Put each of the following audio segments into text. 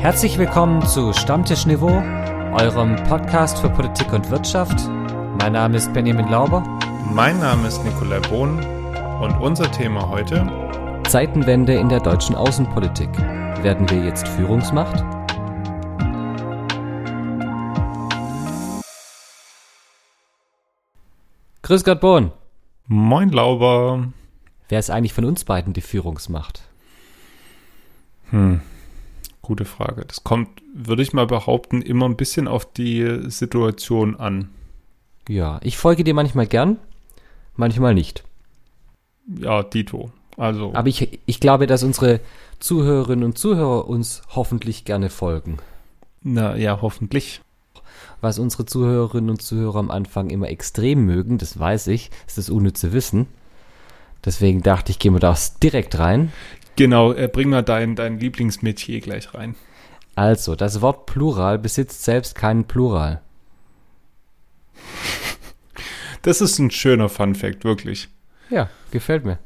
Herzlich willkommen zu Stammtisch Niveau, eurem Podcast für Politik und Wirtschaft. Mein Name ist Benjamin Lauber. Mein Name ist Nikolai Bohn und unser Thema heute Zeitenwende in der deutschen Außenpolitik. Werden wir jetzt Führungsmacht? Grüß Gott, Bohn. Moin Lauber. Wer ist eigentlich von uns beiden die Führungsmacht? Hm, gute Frage. Das kommt, würde ich mal behaupten, immer ein bisschen auf die Situation an. Ja, ich folge dir manchmal gern, manchmal nicht. Ja, Dito. Also. Aber ich, ich glaube, dass unsere Zuhörerinnen und Zuhörer uns hoffentlich gerne folgen. Na ja, hoffentlich. Was unsere Zuhörerinnen und Zuhörer am Anfang immer extrem mögen, das weiß ich, ist das unnütze Wissen. Deswegen dachte ich, gehen wir da direkt rein. Genau, äh, bring mal dein, dein Lieblingsmetier gleich rein. Also, das Wort Plural besitzt selbst keinen Plural. Das ist ein schöner Fun Fact, wirklich. Ja, gefällt mir.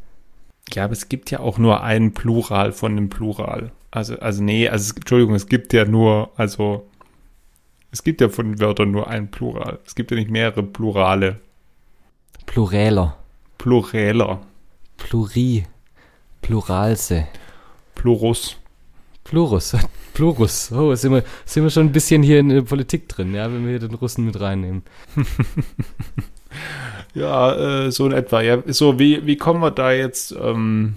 Ja, aber es gibt ja auch nur ein Plural von dem Plural. Also, also nee, also Entschuldigung, es gibt ja nur, also es gibt ja von den Wörtern nur ein Plural. Es gibt ja nicht mehrere Plurale. Pluräler. Pluräler. Pluri. Pluralse. Plurus. Plurus. Plurus. Oh, sind wir, sind wir schon ein bisschen hier in der Politik drin, ja, wenn wir hier den Russen mit reinnehmen. ja, äh, so in etwa. Ja, so, wie, wie kommen wir da jetzt? Ähm,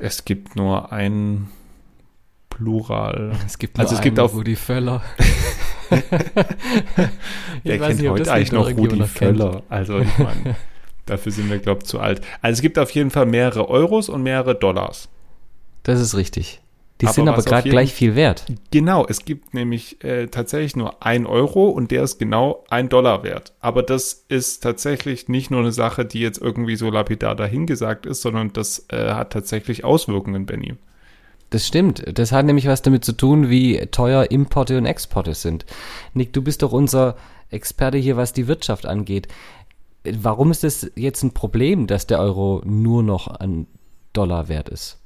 es gibt nur ein Plural. Es gibt nur also es gibt auch Rudi Völler. Wer kennt nicht, heute eigentlich noch Rudi Völler? Kennt. Also ich meine, dafür sind wir glaube ich zu alt. Also es gibt auf jeden Fall mehrere Euros und mehrere Dollars. Das ist richtig. Die aber sind aber gerade gleich viel wert. Genau, es gibt nämlich äh, tatsächlich nur ein Euro und der ist genau ein Dollar wert. Aber das ist tatsächlich nicht nur eine Sache, die jetzt irgendwie so lapidar dahingesagt ist, sondern das äh, hat tatsächlich Auswirkungen, Benny. Das stimmt. Das hat nämlich was damit zu tun, wie teuer Importe und Exporte sind. Nick, du bist doch unser Experte hier, was die Wirtschaft angeht. Warum ist es jetzt ein Problem, dass der Euro nur noch ein Dollar wert ist?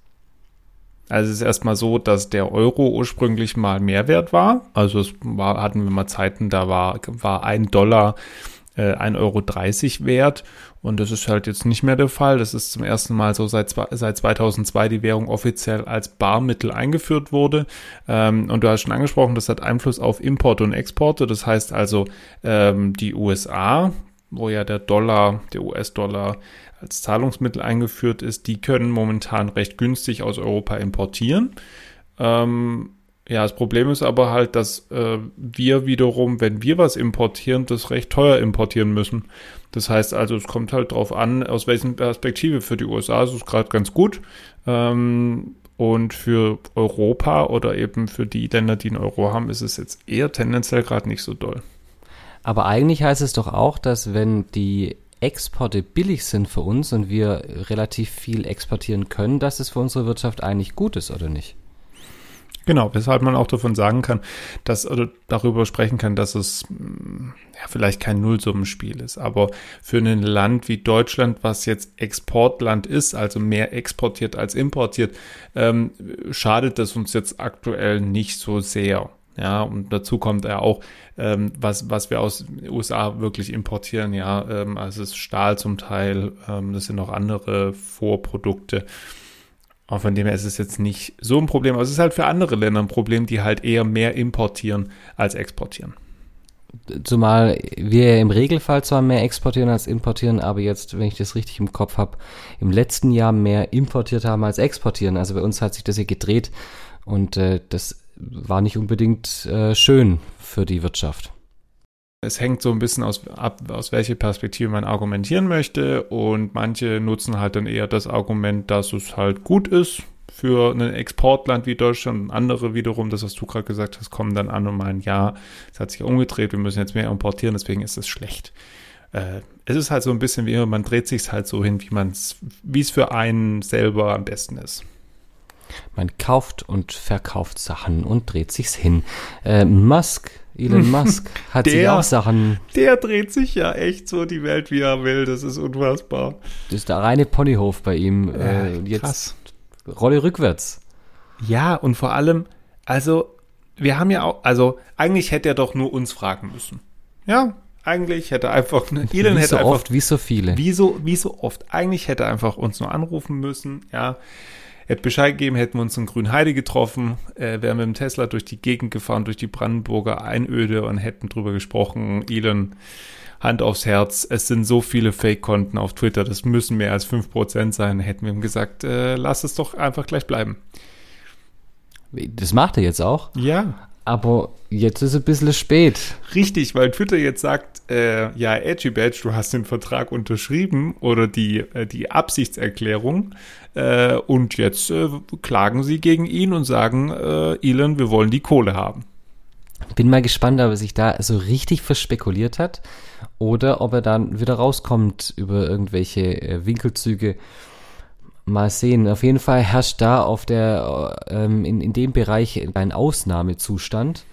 Also es ist erstmal so, dass der Euro ursprünglich mal Mehrwert war. Also es war, hatten wir mal Zeiten, da war, war ein Dollar äh, 1,30 Euro wert. Und das ist halt jetzt nicht mehr der Fall. Das ist zum ersten Mal so seit, seit 2002 die Währung offiziell als Barmittel eingeführt wurde. Ähm, und du hast schon angesprochen, das hat Einfluss auf Importe und Exporte. Das heißt also, ähm, die USA, wo ja der Dollar, der US-Dollar als Zahlungsmittel eingeführt ist, die können momentan recht günstig aus Europa importieren. Ähm, ja, das Problem ist aber halt, dass äh, wir wiederum, wenn wir was importieren, das recht teuer importieren müssen. Das heißt also, es kommt halt drauf an, aus welchen Perspektive. Für die USA ist es gerade ganz gut. Ähm, und für Europa oder eben für die Länder, die einen Euro haben, ist es jetzt eher tendenziell gerade nicht so doll. Aber eigentlich heißt es doch auch, dass wenn die Exporte billig sind für uns und wir relativ viel exportieren können, dass es für unsere Wirtschaft eigentlich gut ist, oder nicht? Genau, weshalb man auch davon sagen kann, dass oder darüber sprechen kann, dass es mm, ja vielleicht kein Nullsummenspiel ist, aber für ein Land wie Deutschland, was jetzt Exportland ist, also mehr exportiert als importiert, ähm, schadet das uns jetzt aktuell nicht so sehr. Ja, und dazu kommt ja auch, ähm, was, was wir aus den USA wirklich importieren, ja, ähm, also es ist Stahl zum Teil, ähm, das sind auch andere Vorprodukte. Und von dem her ist es jetzt nicht so ein Problem. Aber es ist halt für andere Länder ein Problem, die halt eher mehr importieren als exportieren. Zumal wir im Regelfall zwar mehr exportieren als importieren, aber jetzt, wenn ich das richtig im Kopf habe, im letzten Jahr mehr importiert haben als exportieren. Also bei uns hat sich das hier gedreht und äh, das war nicht unbedingt äh, schön für die Wirtschaft. Es hängt so ein bisschen aus, ab, aus welcher Perspektive man argumentieren möchte. Und manche nutzen halt dann eher das Argument, dass es halt gut ist für ein Exportland wie Deutschland. Und andere wiederum, das was du gerade gesagt hast, kommen dann an und meinen, ja, es hat sich umgedreht, wir müssen jetzt mehr importieren, deswegen ist es schlecht. Äh, es ist halt so ein bisschen wie immer, man dreht sich halt so hin, wie wie es für einen selber am besten ist. Man kauft und verkauft Sachen und dreht sich's hin. Äh, Musk Elon Musk hat der, sich auch Sachen. Der dreht sich ja echt so die Welt, wie er will. Das ist unfassbar. Das ist der reine Ponyhof bei ihm. Äh, jetzt krass. Rolle rückwärts. Ja, und vor allem, also, wir haben ja auch, also, eigentlich hätte er doch nur uns fragen müssen. Ja, eigentlich hätte er einfach, Elon wie hätte so einfach, oft, wie so viele. wie so, wie so oft, eigentlich hätte er einfach uns nur anrufen müssen, ja. Hätte Bescheid gegeben, hätten wir uns in Grünheide getroffen, äh, wären mit dem Tesla durch die Gegend gefahren, durch die Brandenburger Einöde und hätten drüber gesprochen. Elon, Hand aufs Herz, es sind so viele Fake-Konten auf Twitter, das müssen mehr als 5% sein. Hätten wir ihm gesagt, äh, lass es doch einfach gleich bleiben. Das macht er jetzt auch. Ja, Aber jetzt ist ein bisschen spät. richtig, weil Twitter jetzt sagt, äh, ja, Edgy Badge, du hast den Vertrag unterschrieben oder die, äh, die Absichtserklärung äh, und jetzt äh, klagen sie gegen ihn und sagen, äh, Elon, wir wollen die Kohle haben. Bin mal gespannt, ob er sich da so richtig verspekuliert hat oder ob er dann wieder rauskommt über irgendwelche äh, Winkelzüge. Mal sehen. Auf jeden Fall herrscht da auf der, äh, ähm, in, in dem Bereich ein Ausnahmezustand.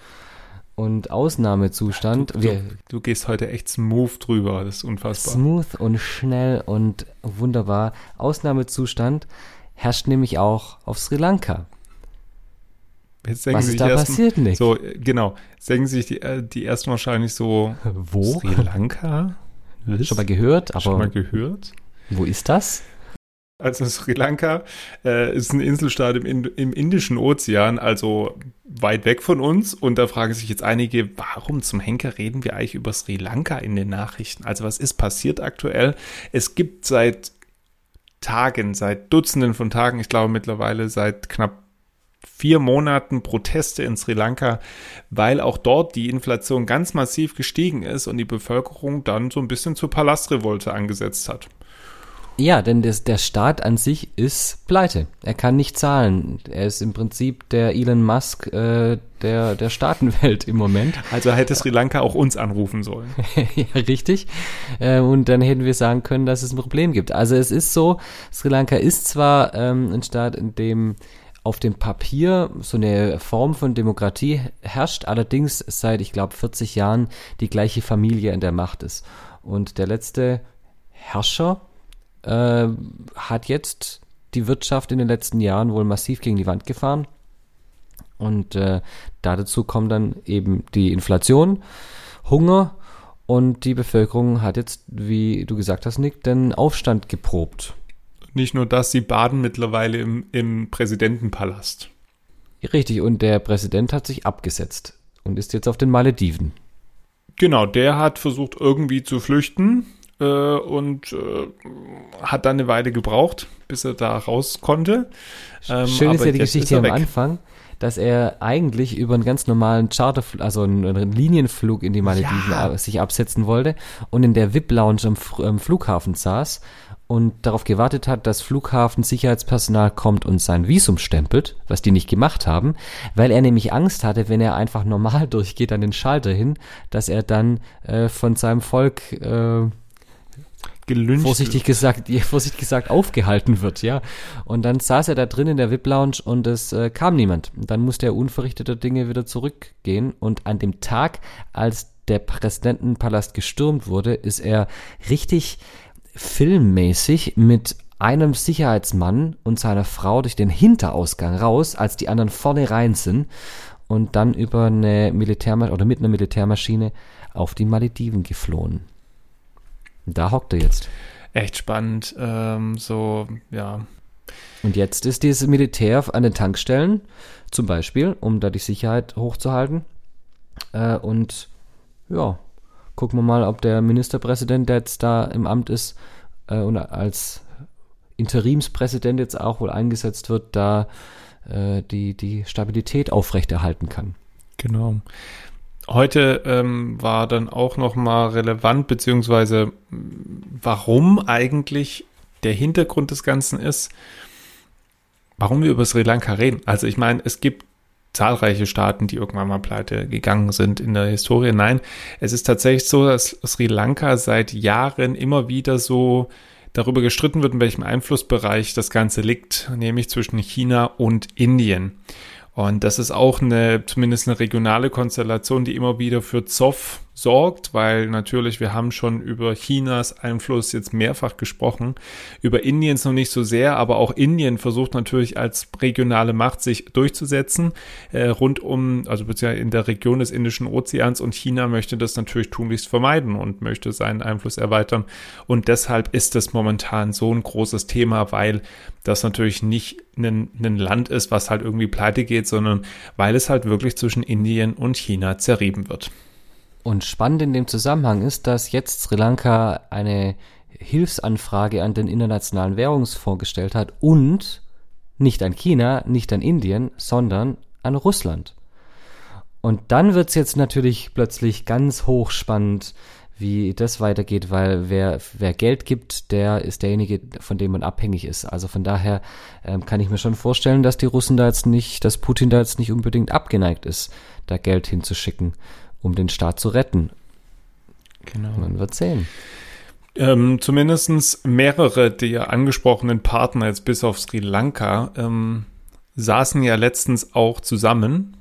Und Ausnahmezustand, Du, wir, du gehst heute echt smooth drüber, das ist unfassbar. smooth und schnell und wunderbar. Ausnahmezustand herrscht nämlich auch auf Sri Lanka. Jetzt denken Was ist da passiert, Nick? So, äh, genau. Jetzt denken sich die, äh, die ersten wahrscheinlich so, Wo? Sri Lanka? Was? Schon mal gehört, aber Schon mal gehört? wo ist das? Also Sri Lanka äh, ist ein Inselstaat im, im Indischen Ozean, also weit weg von uns. Und da fragen sich jetzt einige, warum zum Henker reden wir eigentlich über Sri Lanka in den Nachrichten? Also was ist passiert aktuell? Es gibt seit Tagen, seit Dutzenden von Tagen, ich glaube mittlerweile seit knapp vier Monaten Proteste in Sri Lanka, weil auch dort die Inflation ganz massiv gestiegen ist und die Bevölkerung dann so ein bisschen zur Palastrevolte angesetzt hat. Ja, denn das, der Staat an sich ist pleite. Er kann nicht zahlen. Er ist im Prinzip der Elon Musk äh, der, der Staatenwelt im Moment. Also hätte Sri Lanka auch uns anrufen sollen. ja, richtig. Äh, und dann hätten wir sagen können, dass es ein Problem gibt. Also es ist so, Sri Lanka ist zwar ähm, ein Staat, in dem auf dem Papier so eine Form von Demokratie herrscht, allerdings seit, ich glaube, 40 Jahren die gleiche Familie in der Macht ist. Und der letzte Herrscher äh, hat jetzt die Wirtschaft in den letzten Jahren wohl massiv gegen die Wand gefahren. Und äh, dazu kommt dann eben die Inflation, Hunger und die Bevölkerung hat jetzt, wie du gesagt hast, Nick, den Aufstand geprobt. Nicht nur das, sie baden mittlerweile im, im Präsidentenpalast. Richtig, und der Präsident hat sich abgesetzt und ist jetzt auf den Malediven. Genau, der hat versucht irgendwie zu flüchten äh, und äh, hat dann eine Weile gebraucht, bis er da raus konnte. Ähm, Schön ist ja die Geschichte am weg. Anfang, dass er eigentlich über einen ganz normalen Charter, also einen, Linienflug in die Malediven Ja. äh, sich absetzen wollte und in der VIP-Lounge am, am Flughafen saß und darauf gewartet hat, dass Flughafensicherheitspersonal kommt und sein Visum stempelt, was die nicht gemacht haben, weil er nämlich Angst hatte, wenn er einfach normal durchgeht an den Schalter hin, dass er dann äh, von seinem Volk äh, Gelünscht. vorsichtig gesagt, ja, vorsichtig gesagt aufgehalten wird, ja. Und dann saß er da drin in der VIP-Lounge und es äh, kam niemand. Und dann musste er unverrichteter Dinge wieder zurückgehen. Und an dem Tag, als der Präsidentenpalast gestürmt wurde, ist er richtig filmmäßig mit einem Sicherheitsmann und seiner Frau durch den Hinterausgang raus, als die anderen vorne rein sind und dann über eine Militärmaschine oder mit einer Militärmaschine auf die Malediven geflohen. Da hockt er jetzt. Echt spannend. Ähm, so, ja. Und jetzt ist dieses Militär an den Tankstellen, zum Beispiel, um da die Sicherheit hochzuhalten. Äh, und ja, gucken wir mal, ob der Ministerpräsident, der jetzt da im Amt ist äh, und als Interimspräsident jetzt auch wohl eingesetzt wird, da äh, die, die Stabilität aufrechterhalten kann. Genau. Heute ähm, war dann auch nochmal relevant, beziehungsweise warum eigentlich der Hintergrund des Ganzen ist, warum wir über Sri Lanka reden. Also ich meine, es gibt zahlreiche Staaten, die irgendwann mal pleite gegangen sind in der Historie. Nein, es ist tatsächlich so, dass Sri Lanka seit Jahren immer wieder so darüber gestritten wird, in welchem Einflussbereich das Ganze liegt, nämlich zwischen China und Indien. Und das ist auch eine, zumindest eine regionale Konstellation, die immer wieder für Zoff sorgt, weil natürlich wir haben schon über Chinas Einfluss jetzt mehrfach gesprochen, über Indiens noch nicht so sehr, aber auch Indien versucht natürlich als regionale Macht sich durchzusetzen äh, rund um, also beziehungsweise in der Region des Indischen Ozeans und China möchte das natürlich tunlichst vermeiden und möchte seinen Einfluss erweitern. Und deshalb ist das momentan so ein großes Thema, weil das natürlich nicht ein, ein Land ist, was halt irgendwie pleite geht, sondern weil es halt wirklich zwischen Indien und China zerrieben wird. Und spannend in dem Zusammenhang ist, dass jetzt Sri Lanka eine Hilfsanfrage an den Internationalen Währungsfonds gestellt hat und nicht an China, nicht an Indien, sondern an Russland. Und dann wird's jetzt natürlich plötzlich ganz hochspannend, wie das weitergeht, weil wer, wer Geld gibt, der ist derjenige, von dem man abhängig ist. Also von daher ähm, kann ich mir schon vorstellen, dass die Russen da jetzt nicht, dass Putin da jetzt nicht unbedingt abgeneigt ist, da Geld hinzuschicken um den Staat zu retten. Genau. Man wird sehen. Ähm, zumindest mehrere der angesprochenen Partner, jetzt bis auf Sri Lanka, ähm, saßen ja letztens auch zusammen.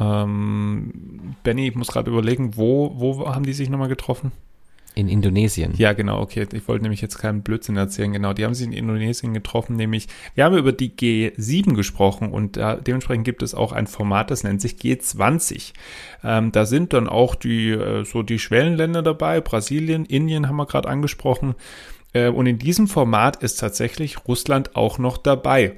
Ähm, Benny, ich muss gerade überlegen, wo, wo haben die sich nochmal getroffen? In Indonesien. Ja, genau, okay. Ich wollte nämlich jetzt keinen Blödsinn erzählen. Genau, die haben sich in Indonesien getroffen, nämlich, wir haben über die G7 gesprochen und da, dementsprechend gibt es auch ein Format, das nennt sich G20. Ähm, da sind dann auch die, äh, so die Schwellenländer dabei, Brasilien, Indien haben wir gerade angesprochen. Äh, und in diesem Format ist tatsächlich Russland auch noch dabei.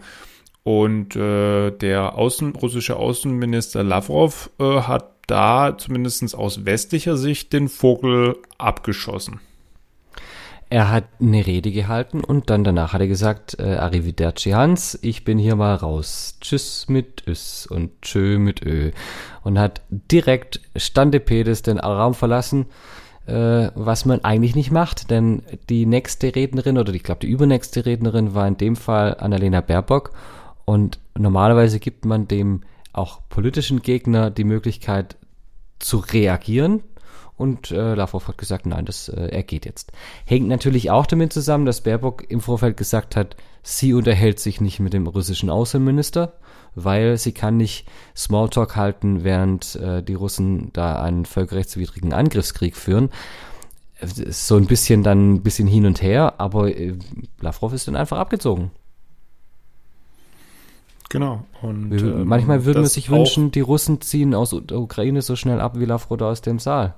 Und äh, der Außen, russische Außenminister Lavrov äh, hat da zumindest aus westlicher Sicht den Vogel abgeschossen. Er hat eine Rede gehalten und dann danach hat er gesagt, äh, Arrivederci Hans, ich bin hier mal raus. Tschüss mit Üs und Tschö mit Ö. Und hat direkt Standepedes den Raum verlassen, äh, was man eigentlich nicht macht, denn die nächste Rednerin oder ich glaube die übernächste Rednerin war in dem Fall Annalena Baerbock und normalerweise gibt man dem auch politischen Gegner die Möglichkeit zu reagieren. Und äh, Lavrov hat gesagt, nein, das äh, er geht jetzt. Hängt natürlich auch damit zusammen, dass Baerbock im Vorfeld gesagt hat, sie unterhält sich nicht mit dem russischen Außenminister, weil sie kann nicht Smalltalk halten, während äh, die Russen da einen völkerrechtswidrigen Angriffskrieg führen. So ein bisschen dann ein bisschen hin und her, aber äh, Lavrov ist dann einfach abgezogen. Genau. Und ähm, manchmal würde man sich wünschen, die Russen ziehen aus der Ukraine so schnell ab wie Lavrov aus dem Saal.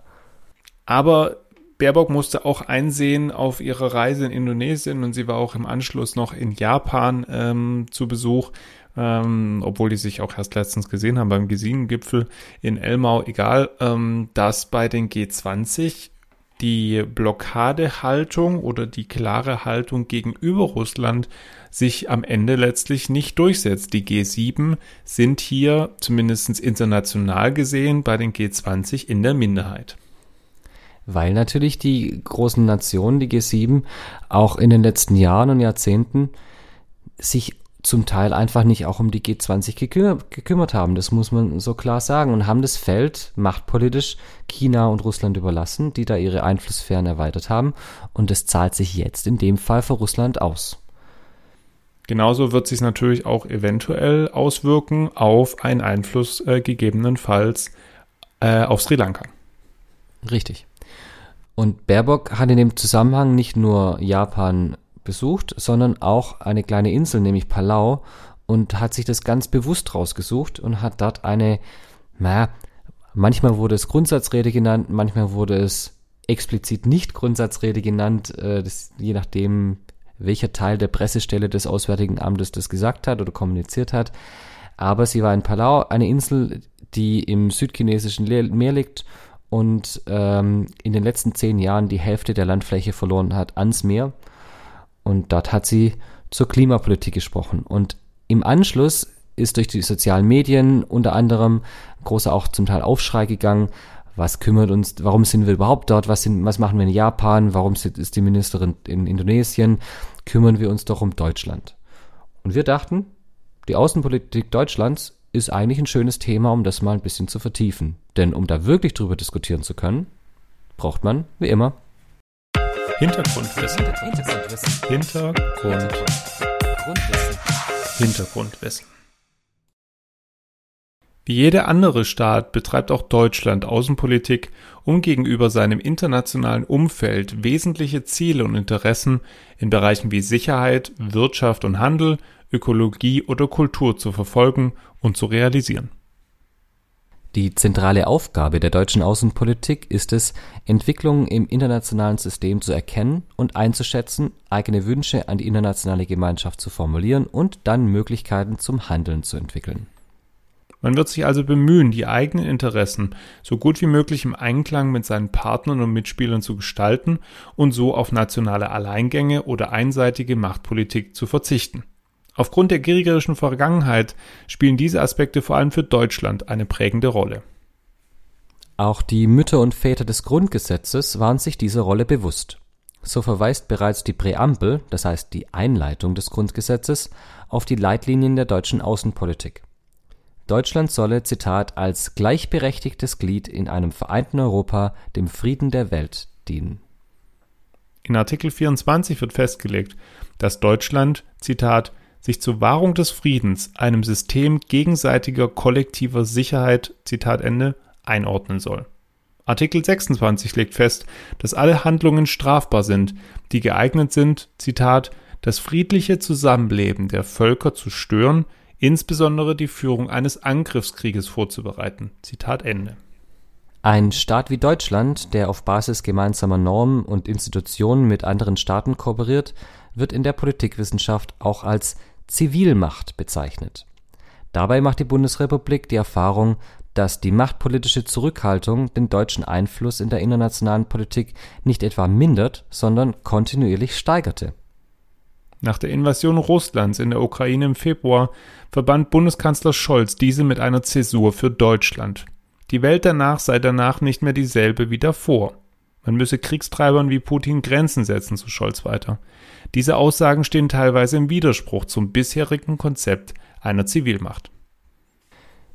Aber Baerbock musste auch einsehen auf ihrer Reise in Indonesien und sie war auch im Anschluss noch in Japan ähm, zu Besuch, ähm, obwohl die sich auch erst letztens gesehen haben beim G7-Gipfel in Elmau, egal, ähm, dass bei den G20 die Blockadehaltung oder die klare Haltung gegenüber Russland sich am Ende letztlich nicht durchsetzt. Die G7 sind hier zumindest international gesehen bei den G20 in der Minderheit. Weil natürlich die großen Nationen, die G7, auch in den letzten Jahren und Jahrzehnten sich zum Teil einfach nicht auch um die G20 gekü gekümmert haben. Das muss man so klar sagen. Und haben das Feld machtpolitisch China und Russland überlassen, die da ihre Einflusssphären erweitert haben. Und das zahlt sich jetzt in dem Fall für Russland aus. Genauso wird sich natürlich auch eventuell auswirken auf einen Einfluss äh, gegebenenfalls äh, auf Sri Lanka. Richtig. Und Baerbock hat in dem Zusammenhang nicht nur Japan besucht, sondern auch eine kleine Insel, nämlich Palau, und hat sich das ganz bewusst rausgesucht und hat dort eine, naja, manchmal wurde es Grundsatzrede genannt, manchmal wurde es explizit nicht Grundsatzrede genannt, äh, das, je nachdem, welcher Teil der Pressestelle des Auswärtigen Amtes das gesagt hat oder kommuniziert hat. Aber sie war in Palau, eine Insel, die im südchinesischen Meer liegt und ähm, in den letzten zehn Jahren die Hälfte der Landfläche verloren hat ans Meer. Und dort hat sie zur Klimapolitik gesprochen. Und im Anschluss ist durch die sozialen Medien unter anderem großer auch zum Teil Aufschrei gegangen, was kümmert uns, warum sind wir überhaupt dort, was, sind, was machen wir in Japan, warum ist die Ministerin in Indonesien, kümmern wir uns doch um Deutschland. Und wir dachten, die Außenpolitik Deutschlands ist eigentlich ein schönes Thema, um das mal ein bisschen zu vertiefen. Denn um da wirklich drüber diskutieren zu können, braucht man, wie immer, Hintergrundwissen. Hintergrundwissen. Hintergrund. Hintergrundwissen. Hintergrundwissen. Wie jeder andere Staat betreibt auch Deutschland Außenpolitik, um gegenüber seinem internationalen Umfeld wesentliche Ziele und Interessen in Bereichen wie Sicherheit, Wirtschaft und Handel, Ökologie oder Kultur zu verfolgen und zu realisieren. Die zentrale Aufgabe der deutschen Außenpolitik ist es, Entwicklungen im internationalen System zu erkennen und einzuschätzen, eigene Wünsche an die internationale Gemeinschaft zu formulieren und dann Möglichkeiten zum Handeln zu entwickeln man wird sich also bemühen, die eigenen Interessen so gut wie möglich im Einklang mit seinen Partnern und Mitspielern zu gestalten und so auf nationale Alleingänge oder einseitige Machtpolitik zu verzichten. Aufgrund der kriegerischen Vergangenheit spielen diese Aspekte vor allem für Deutschland eine prägende Rolle. Auch die Mütter und Väter des Grundgesetzes waren sich dieser Rolle bewusst. So verweist bereits die Präambel, das heißt die Einleitung des Grundgesetzes, auf die Leitlinien der deutschen Außenpolitik. Deutschland solle, Zitat, als gleichberechtigtes Glied in einem vereinten Europa dem Frieden der Welt dienen. In Artikel 24 wird festgelegt, dass Deutschland, Zitat, sich zur Wahrung des Friedens einem System gegenseitiger kollektiver Sicherheit, Zitat Ende, einordnen soll. Artikel 26 legt fest, dass alle Handlungen strafbar sind, die geeignet sind, Zitat, das friedliche Zusammenleben der Völker zu stören, insbesondere die Führung eines Angriffskrieges vorzubereiten. Zitat Ende. Ein Staat wie Deutschland, der auf Basis gemeinsamer Normen und Institutionen mit anderen Staaten kooperiert, wird in der Politikwissenschaft auch als Zivilmacht bezeichnet. Dabei macht die Bundesrepublik die Erfahrung, dass die machtpolitische Zurückhaltung den deutschen Einfluss in der internationalen Politik nicht etwa mindert, sondern kontinuierlich steigerte nach der Invasion Russlands in der Ukraine im Februar verband Bundeskanzler Scholz diese mit einer Zäsur für Deutschland. Die Welt danach sei danach nicht mehr dieselbe wie davor. Man müsse Kriegstreibern wie Putin Grenzen setzen, so Scholz weiter. Diese Aussagen stehen teilweise im Widerspruch zum bisherigen Konzept einer Zivilmacht.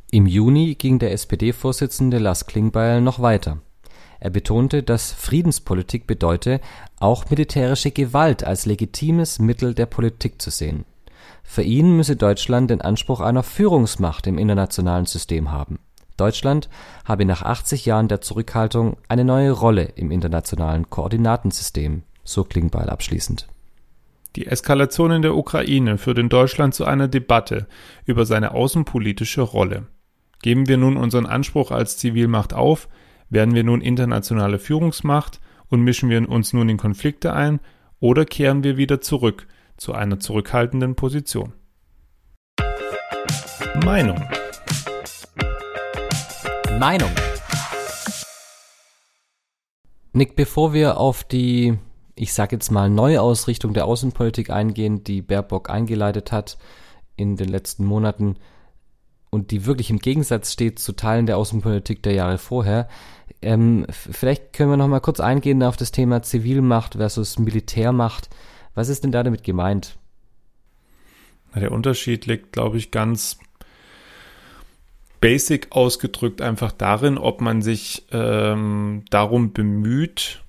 Im Juni ging der SPD-Vorsitzende Lars Klingbeil noch weiter. Er betonte, dass Friedenspolitik bedeute, auch militärische Gewalt als legitimes Mittel der Politik zu sehen. Für ihn müsse Deutschland den Anspruch einer Führungsmacht im internationalen System haben. Deutschland habe nach 80 Jahren der Zurückhaltung eine neue Rolle im internationalen Koordinatensystem, so Klingbeil abschließend. Die Eskalation in der Ukraine führt in Deutschland zu einer Debatte über seine außenpolitische Rolle. Geben wir nun unseren Anspruch als Zivilmacht auf, werden wir nun internationale Führungsmacht und mischen wir uns nun in Konflikte ein oder kehren wir wieder zurück zu einer zurückhaltenden Position? Meinung. Meinung. Nick, bevor wir auf die, ich sag jetzt mal, Neuausrichtung der Außenpolitik eingehen, die Baerbock eingeleitet hat in den letzten Monaten und die wirklich im Gegensatz steht zu Teilen der Außenpolitik der Jahre vorher, ähm, vielleicht können wir noch mal kurz eingehen auf das Thema Zivilmacht versus Militärmacht. Was ist denn da damit gemeint? Der Unterschied liegt, glaube ich, ganz basic ausgedrückt einfach darin, ob man sich ähm, darum bemüht,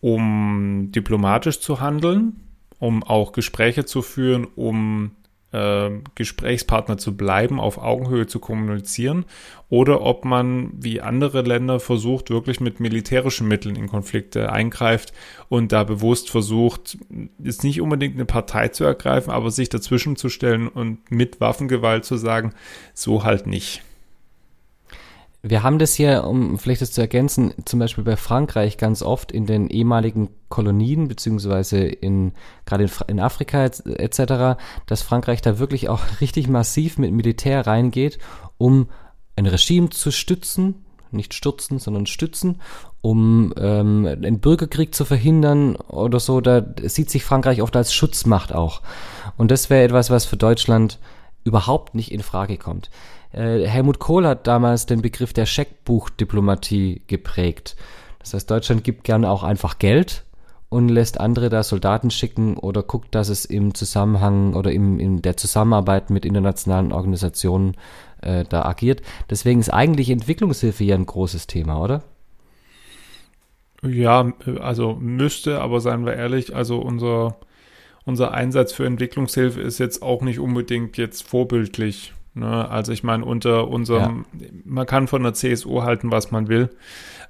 um diplomatisch zu handeln, um auch Gespräche zu führen, um äh, Gesprächspartner zu bleiben, auf Augenhöhe zu kommunizieren, oder ob man wie andere Länder versucht, wirklich mit militärischen Mitteln in Konflikte eingreift und da bewusst versucht, ist nicht unbedingt eine Partei zu ergreifen, aber sich dazwischen zu stellen und mit Waffengewalt zu sagen, so halt nicht. Wir haben das hier, um vielleicht das zu ergänzen, zum Beispiel bei Frankreich ganz oft in den ehemaligen Kolonien, beziehungsweise in, gerade in, in Afrika etc., dass Frankreich da wirklich auch richtig massiv mit Militär reingeht, um ein Regime zu stützen, nicht stürzen, sondern stützen, um ähm, einen Bürgerkrieg zu verhindern oder so. Da sieht sich Frankreich oft als Schutzmacht auch. Und das wäre etwas, was für Deutschland überhaupt nicht in Frage kommt. Äh, Helmut Kohl hat damals den Begriff der Scheckbuchdiplomatie geprägt. Das heißt, Deutschland gibt gerne auch einfach Geld und lässt andere da Soldaten schicken oder guckt, dass es im Zusammenhang oder im, in der Zusammenarbeit mit internationalen Organisationen äh, da agiert. Deswegen ist eigentlich Entwicklungshilfe ja ein großes Thema, oder? Ja, also müsste, aber seien wir ehrlich, also unser, unser Einsatz für Entwicklungshilfe ist jetzt auch nicht unbedingt jetzt vorbildlich Ne? Also ich meine, unter unserem, ja. man kann von der CSU halten, was man will,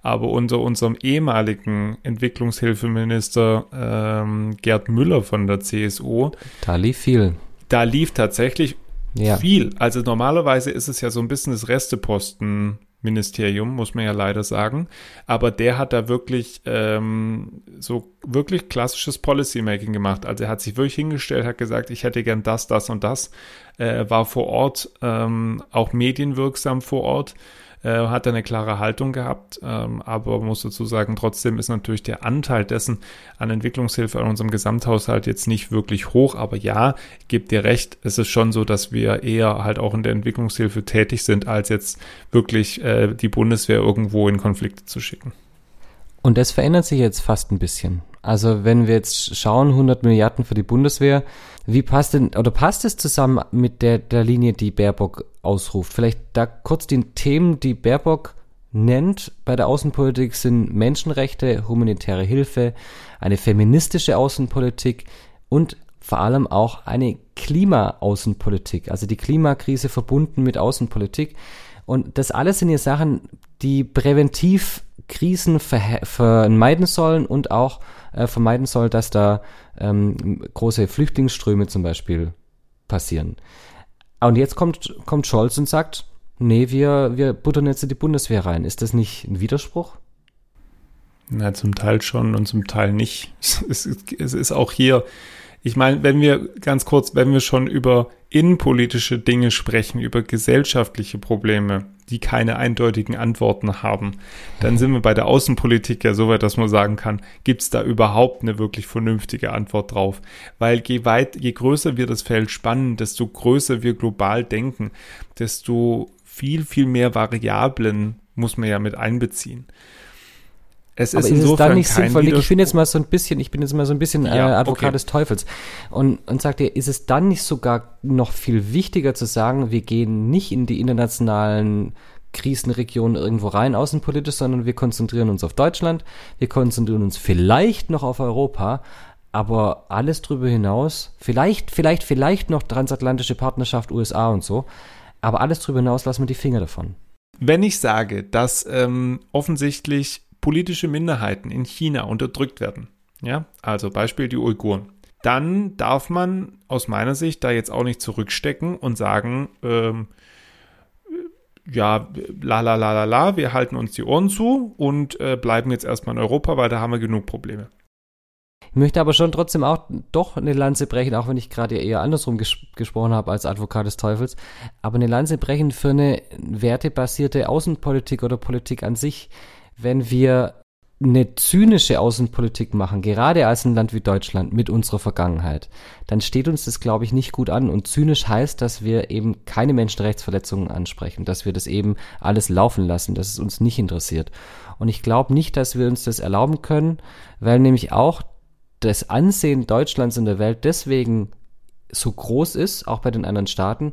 aber unter unserem ehemaligen Entwicklungshilfeminister ähm, Gerd Müller von der CSU. Da lief viel. Da lief tatsächlich ja. viel. Also normalerweise ist es ja so ein bisschen das Resteposten Ministerium, muss man ja leider sagen. Aber der hat da wirklich ähm, so wirklich klassisches Policymaking gemacht. Also er hat sich wirklich hingestellt, hat gesagt, ich hätte gern das, das und das. Er war vor Ort, ähm, auch medienwirksam vor Ort äh, hat eine klare Haltung gehabt, ähm, aber muss dazu sagen, trotzdem ist natürlich der Anteil dessen an Entwicklungshilfe an unserem Gesamthaushalt jetzt nicht wirklich hoch, aber ja, gebe dir recht, es ist schon so, dass wir eher halt auch in der Entwicklungshilfe tätig sind, als jetzt wirklich äh, die Bundeswehr irgendwo in Konflikte zu schicken. Und das verändert sich jetzt fast ein bisschen. Also wenn wir jetzt schauen, 100 Milliarden für die Bundeswehr, wie passt denn, oder passt es zusammen mit der, der Linie, die Baerbock ausruft? Vielleicht da kurz die Themen, die Baerbock nennt bei der Außenpolitik sind Menschenrechte, humanitäre Hilfe, eine feministische Außenpolitik und vor allem auch eine Klima-Außenpolitik, also die Klimakrise verbunden mit Außenpolitik. Und das alles sind ja Sachen, die präventiv Krisen vermeiden sollen und auch äh, vermeiden soll, dass da ähm, große Flüchtlingsströme zum Beispiel passieren. Und jetzt kommt, kommt Scholz und sagt, nee, wir, wir buttern jetzt in die Bundeswehr rein. Ist das nicht ein Widerspruch? Na, zum Teil schon und zum Teil nicht. Es ist, es ist auch hier, ich meine, wenn wir ganz kurz, wenn wir schon über innenpolitische Dinge sprechen, über gesellschaftliche Probleme, die keine eindeutigen Antworten haben, dann sind wir bei der Außenpolitik ja so weit, dass man sagen kann, gibt es da überhaupt eine wirklich vernünftige Antwort drauf? Weil je weit, je größer wir das Feld spannen, desto größer wir global denken, desto viel, viel mehr Variablen muss man ja mit einbeziehen. Es ist, ist es dann nicht sinnvoll? Ich bin jetzt mal so ein bisschen, ich bin jetzt mal so ein bisschen ja, äh, Advokat okay. des Teufels und, und sagt dir, ist es dann nicht sogar noch viel wichtiger zu sagen, wir gehen nicht in die internationalen Krisenregionen irgendwo rein außenpolitisch, sondern wir konzentrieren uns auf Deutschland, wir konzentrieren uns vielleicht noch auf Europa, aber alles drüber hinaus, vielleicht, vielleicht, vielleicht noch transatlantische Partnerschaft USA und so, aber alles drüber hinaus lassen wir die Finger davon. Wenn ich sage, dass ähm, offensichtlich politische Minderheiten in China unterdrückt werden, ja, also Beispiel die Uiguren, dann darf man aus meiner Sicht da jetzt auch nicht zurückstecken und sagen, ähm, ja, la la la la la, wir halten uns die Ohren zu und äh, bleiben jetzt erstmal in Europa, weil da haben wir genug Probleme. Ich möchte aber schon trotzdem auch doch eine Lanze brechen, auch wenn ich gerade eher andersrum ges gesprochen habe als Advokat des Teufels, aber eine Lanze brechen für eine wertebasierte Außenpolitik oder Politik an sich, wenn wir eine zynische Außenpolitik machen, gerade als ein Land wie Deutschland mit unserer Vergangenheit, dann steht uns das, glaube ich, nicht gut an. Und zynisch heißt, dass wir eben keine Menschenrechtsverletzungen ansprechen, dass wir das eben alles laufen lassen, dass es uns nicht interessiert. Und ich glaube nicht, dass wir uns das erlauben können, weil nämlich auch das Ansehen Deutschlands in der Welt deswegen so groß ist, auch bei den anderen Staaten,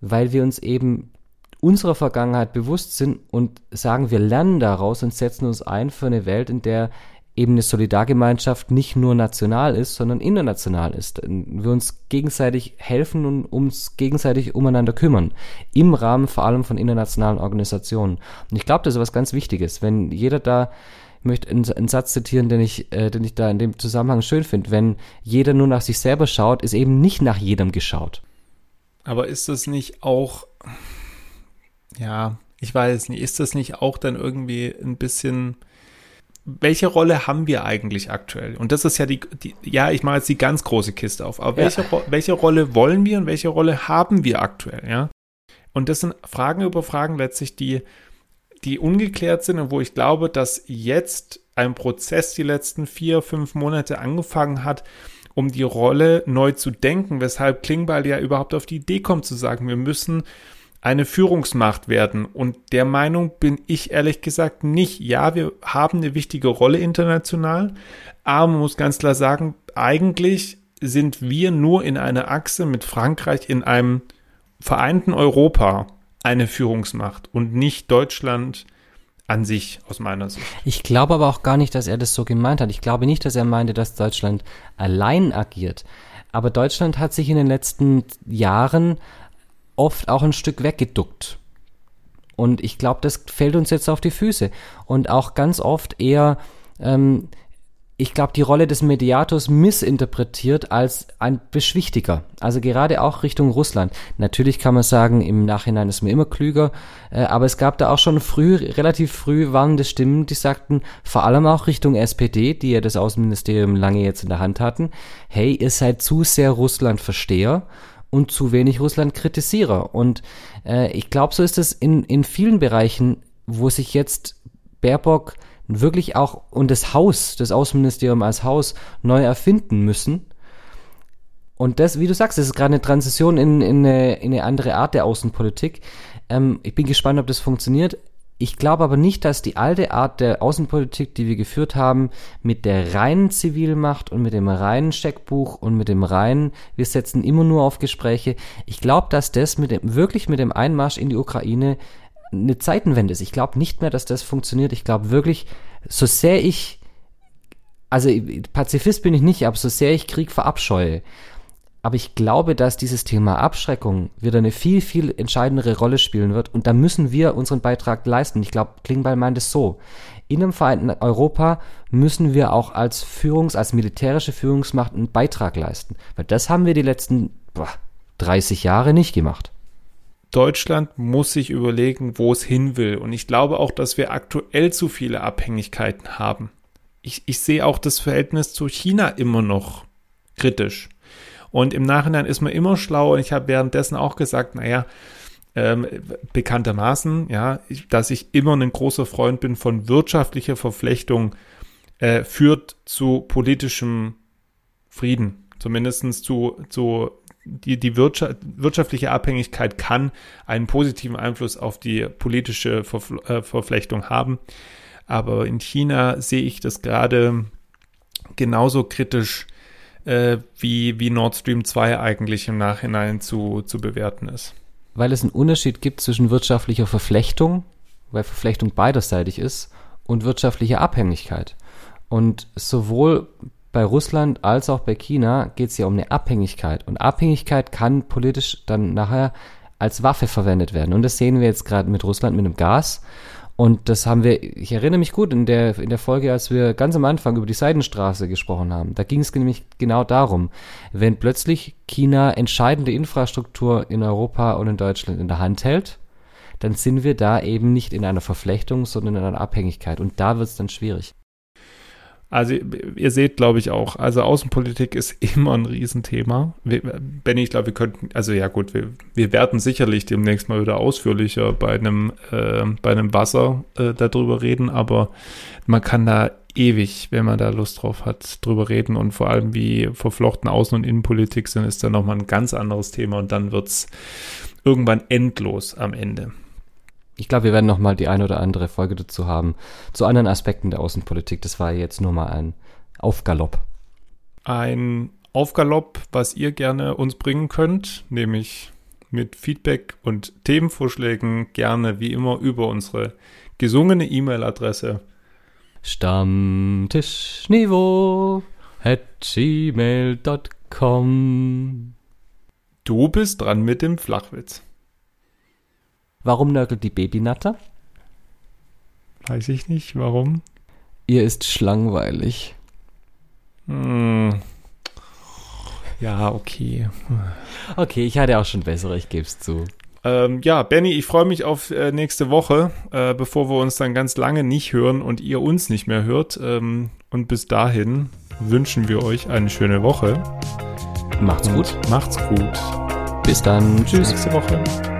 weil wir uns eben unserer Vergangenheit bewusst sind und sagen, wir lernen daraus und setzen uns ein für eine Welt, in der eben eine Solidargemeinschaft nicht nur national ist, sondern international ist. Wir uns gegenseitig helfen und uns gegenseitig umeinander kümmern. Im Rahmen vor allem von internationalen Organisationen. Und ich glaube, das ist was ganz Wichtiges. Wenn jeder da, ich möchte einen, Satz zitieren, den ich, äh, den ich da in dem Zusammenhang schön finde. Wenn jeder nur nach sich selber schaut, ist eben nicht nach jedem geschaut. Aber ist das nicht auch ja, ich weiß nicht, ist das nicht auch dann irgendwie ein bisschen, welche Rolle haben wir eigentlich aktuell? Und das ist ja die, die ja, ich mache jetzt die ganz große Kiste auf, aber ja. welche, welche Rolle wollen wir und welche Rolle haben wir aktuell, ja? Und das sind Fragen über Fragen letztlich, die, die ungeklärt sind und wo ich glaube, dass jetzt ein Prozess die letzten vier, fünf Monate angefangen hat, um die Rolle neu zu denken, weshalb Klingbeil ja überhaupt auf die Idee kommt zu sagen, wir müssen eine Führungsmacht werden. Und der Meinung bin ich ehrlich gesagt nicht. Ja, wir haben eine wichtige Rolle international, aber man muss ganz klar sagen, eigentlich sind wir nur in einer Achse mit Frankreich in einem vereinten Europa eine Führungsmacht und nicht Deutschland an sich aus meiner Sicht. Ich glaube aber auch gar nicht, dass er das so gemeint hat. Ich glaube nicht, dass er meinte, dass Deutschland allein agiert. Aber Deutschland hat sich in den letzten Jahren oft auch ein Stück weggeduckt. Und ich glaube, das fällt uns jetzt auf die Füße. Und auch ganz oft eher ähm, ich glaube, die Rolle des Mediators missinterpretiert als ein Beschwichtiger. Also gerade auch Richtung Russland. Natürlich kann man sagen, im Nachhinein ist man immer klüger, äh, aber es gab da auch schon früh, relativ früh warnende Stimmen, die sagten, vor allem auch Richtung SPD, die ja das Außenministerium lange jetzt in der Hand hatten, hey, ihr seid zu sehr Russland-Versteher und zu wenig Russland-Kritisierer. Und äh, ich glaube, so ist es in, in vielen Bereichen, wo sich jetzt Baerbock wirklich auch und das Haus, das Außenministerium als Haus neu erfinden müssen. Und das, wie du sagst, das ist gerade eine Transition in, in, eine, in eine andere Art der Außenpolitik. Ähm, ich bin gespannt, ob das funktioniert. Ich glaube aber nicht, dass die alte Art der Außenpolitik, die wir geführt haben, mit der reinen Zivilmacht und mit dem reinen Scheckbuch und mit dem reinen, wir setzen immer nur auf Gespräche. Ich glaube, dass das mit dem, wirklich mit dem Einmarsch in die Ukraine eine Zeitenwende ist. Ich glaube nicht mehr, dass das funktioniert. Ich glaube wirklich, so sehr ich, also Pazifist bin ich nicht, aber so sehr ich Krieg verabscheue, aber ich glaube, dass dieses Thema Abschreckung wieder eine viel, viel entscheidendere Rolle spielen wird. Und da müssen wir unseren Beitrag leisten. Ich glaube, Klingbeil meint es so. In einem vereinten Europa müssen wir auch als Führungs-, als militärische Führungsmacht einen Beitrag leisten. Weil das haben wir die letzten boah, 30 Jahre nicht gemacht. Deutschland muss sich überlegen, wo es hin will. Und ich glaube auch, dass wir aktuell zu viele Abhängigkeiten haben. Ich, ich sehe auch das Verhältnis zu China immer noch kritisch. Und im Nachhinein ist man immer schlauer. Und ich habe währenddessen auch gesagt, naja, ähm, bekanntermaßen, ja, dass ich immer ein großer Freund bin von wirtschaftlicher Verflechtung, äh, führt zu politischem Frieden. Zumindest zu, zu die, die Wirtschaft, wirtschaftliche Abhängigkeit kann einen positiven Einfluss auf die politische Verfl äh, Verflechtung haben. Aber in China sehe ich das gerade genauso kritisch, äh, wie, wie Nord Stream 2 eigentlich im Nachhinein zu, zu bewerten ist. Weil es einen Unterschied gibt zwischen wirtschaftlicher Verflechtung, weil Verflechtung beiderseitig ist, und wirtschaftlicher Abhängigkeit. Und sowohl bei Russland als auch bei China geht es ja um eine Abhängigkeit. Und Abhängigkeit kann politisch dann nachher als Waffe verwendet werden. Und das sehen wir jetzt gerade mit Russland, mit dem Gas. Und das haben wir, ich erinnere mich gut in der, in der Folge, als wir ganz am Anfang über die Seidenstraße gesprochen haben. Da ging es nämlich genau darum, wenn plötzlich China entscheidende Infrastruktur in Europa und in Deutschland in der Hand hält, dann sind wir da eben nicht in einer Verflechtung, sondern in einer Abhängigkeit. Und da wird es dann schwierig. Also ihr seht, glaube ich, auch, also Außenpolitik ist immer ein Riesenthema. Wir, Benny, ich glaube, wir könnten, also ja gut, wir, wir werden sicherlich demnächst mal wieder ausführlicher bei einem, äh, bei einem Wasser äh, darüber reden, aber man kann da ewig, wenn man da Lust drauf hat, drüber reden und vor allem wie verflochten Außen- und Innenpolitik sind, ist dann nochmal ein ganz anderes Thema und dann wird's irgendwann endlos am Ende ich glaube, wir werden noch mal die ein oder andere Folge dazu haben, zu anderen Aspekten der Außenpolitik. Das war jetzt nur mal ein Aufgalopp. Ein Aufgalopp, was ihr gerne uns bringen könnt, nämlich mit Feedback und Themenvorschlägen gerne wie immer über unsere gesungene E-Mail-Adresse Stammtischniveau at gmail.com Du bist dran mit dem Flachwitz. Warum nörgelt die Babynatter? Weiß ich nicht, warum. Ihr ist schlangweilig. Hm. Ja, okay. Okay, ich hatte auch schon bessere, ich gebe es zu. Ähm, ja, Benny, ich freue mich auf äh, nächste Woche, äh, bevor wir uns dann ganz lange nicht hören und ihr uns nicht mehr hört. Ähm, und bis dahin wünschen wir euch eine schöne Woche. Macht's gut. Macht's gut. Bis dann. Tschüss. Nächste Woche.